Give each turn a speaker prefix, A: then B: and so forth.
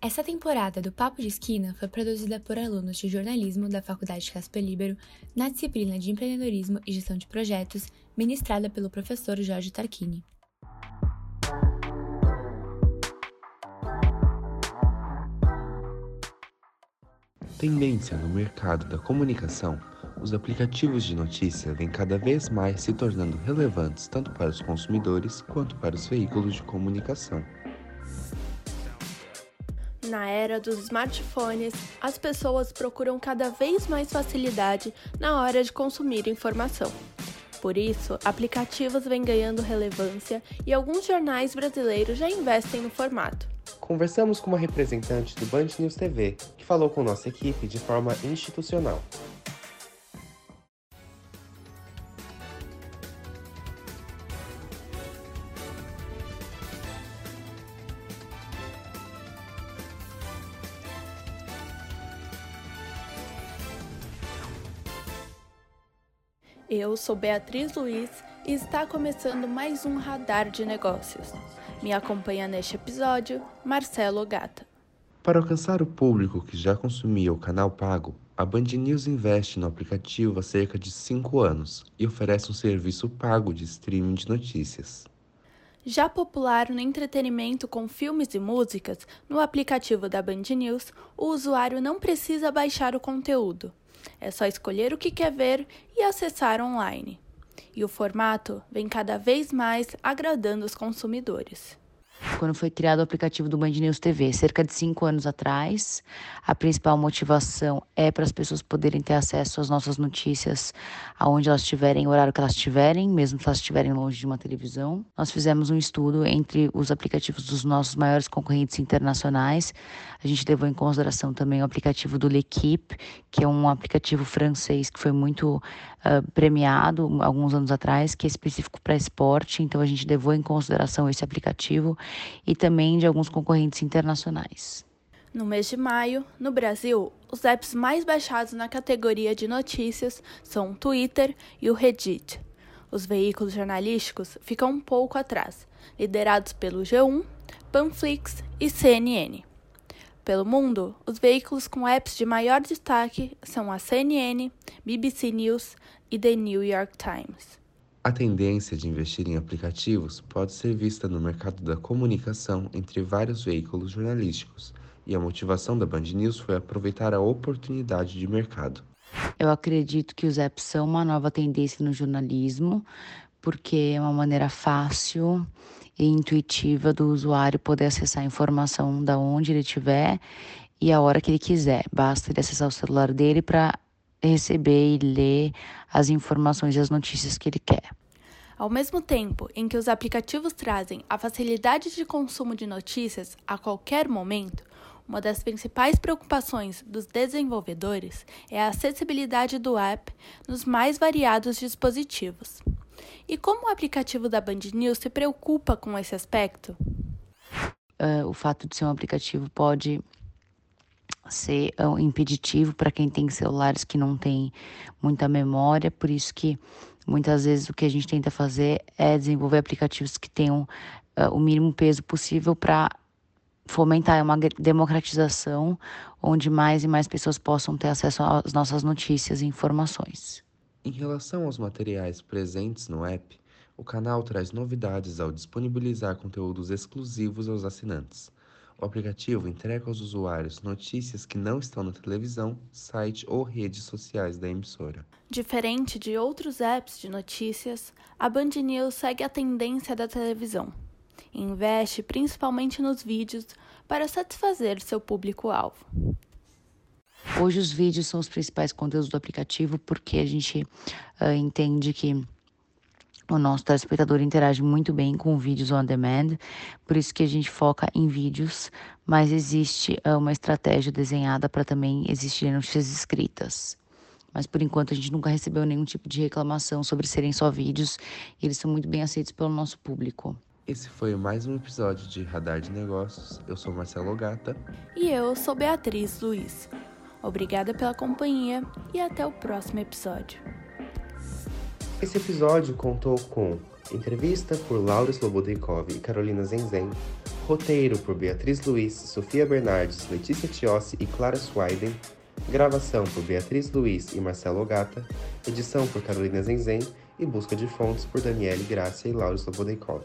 A: Essa temporada do Papo de Esquina foi produzida por alunos de jornalismo da Faculdade Casper Libero na disciplina de empreendedorismo e gestão de projetos, ministrada pelo professor Jorge Tarquini.
B: Tendência no mercado da comunicação, os aplicativos de notícia vêm cada vez mais se tornando relevantes tanto para os consumidores quanto para os veículos de comunicação.
C: Na era dos smartphones, as pessoas procuram cada vez mais facilidade na hora de consumir informação. Por isso, aplicativos vêm ganhando relevância e alguns jornais brasileiros já investem no formato.
D: Conversamos com uma representante do Band News TV, que falou com nossa equipe de forma institucional.
C: Eu sou Beatriz Luiz e está começando mais um Radar de Negócios. Me acompanha neste episódio Marcelo Gata.
B: Para alcançar o público que já consumia o canal pago, a Band News investe no aplicativo há cerca de 5 anos e oferece um serviço pago de streaming de notícias.
C: Já popular no entretenimento com filmes e músicas, no aplicativo da Band News, o usuário não precisa baixar o conteúdo. É só escolher o que quer ver e acessar online. E o formato vem cada vez mais agradando os consumidores
E: quando foi criado o aplicativo do Band News TV, cerca de cinco anos atrás. A principal motivação é para as pessoas poderem ter acesso às nossas notícias aonde elas estiverem, o horário que elas estiverem, mesmo se elas estiverem longe de uma televisão. Nós fizemos um estudo entre os aplicativos dos nossos maiores concorrentes internacionais. A gente levou em consideração também o aplicativo do L'Equipe, que é um aplicativo francês que foi muito uh, premiado alguns anos atrás, que é específico para esporte. Então a gente levou em consideração esse aplicativo e também de alguns concorrentes internacionais.
C: No mês de maio, no Brasil, os apps mais baixados na categoria de notícias são o Twitter e o Reddit. Os veículos jornalísticos ficam um pouco atrás, liderados pelo G1, Panflix e CNN. Pelo mundo, os veículos com apps de maior destaque são a CNN, BBC News e The New York Times.
B: A tendência de investir em aplicativos pode ser vista no mercado da comunicação entre vários veículos jornalísticos, e a motivação da Band News foi aproveitar a oportunidade de mercado.
E: Eu acredito que os apps são uma nova tendência no jornalismo, porque é uma maneira fácil e intuitiva do usuário poder acessar a informação da onde ele estiver e a hora que ele quiser. Basta ele acessar o celular dele para receber e ler as informações e as notícias que ele quer.
C: Ao mesmo tempo em que os aplicativos trazem a facilidade de consumo de notícias a qualquer momento, uma das principais preocupações dos desenvolvedores é a acessibilidade do app nos mais variados dispositivos. E como o aplicativo da Band News se preocupa com esse aspecto?
E: Uh, o fato de ser um aplicativo pode ser um impeditivo para quem tem celulares que não tem muita memória, por isso que muitas vezes o que a gente tenta fazer é desenvolver aplicativos que tenham uh, o mínimo peso possível para fomentar uma democratização onde mais e mais pessoas possam ter acesso às nossas notícias e informações.
B: Em relação aos materiais presentes no app, o canal traz novidades ao disponibilizar conteúdos exclusivos aos assinantes. O aplicativo entrega aos usuários notícias que não estão na televisão, site ou redes sociais da emissora.
C: Diferente de outros apps de notícias, a Band News segue a tendência da televisão. Investe principalmente nos vídeos para satisfazer seu público-alvo.
E: Hoje os vídeos são os principais conteúdos do aplicativo porque a gente uh, entende que o nosso telespectador interage muito bem com vídeos on demand, por isso que a gente foca em vídeos, mas existe uh, uma estratégia desenhada para também existirem notícias escritas. Mas por enquanto a gente nunca recebeu nenhum tipo de reclamação sobre serem só vídeos e eles são muito bem aceitos pelo nosso público.
B: Esse foi mais um episódio de Radar de Negócios. Eu sou Marcelo Gata.
C: E eu sou Beatriz Luiz. Obrigada pela companhia e até o próximo episódio.
D: Esse episódio contou com entrevista por Laura Slobodnikov e Carolina Zenzen, Roteiro por Beatriz Luiz, Sofia Bernardes, Letícia Tiossi e Clara Swiden. Gravação por Beatriz Luiz e Marcelo Ogata. Edição por Carolina Zenzen e busca de fontes por Daniele Gracia e Laura Slobodeikov.